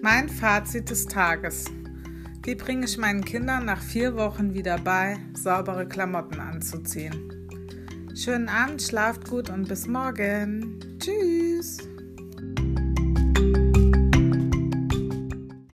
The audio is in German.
Mein Fazit des Tages. Wie bringe ich meinen Kindern nach vier Wochen wieder bei, saubere Klamotten anzuziehen? Schönen Abend, schlaft gut und bis morgen. Tschüss.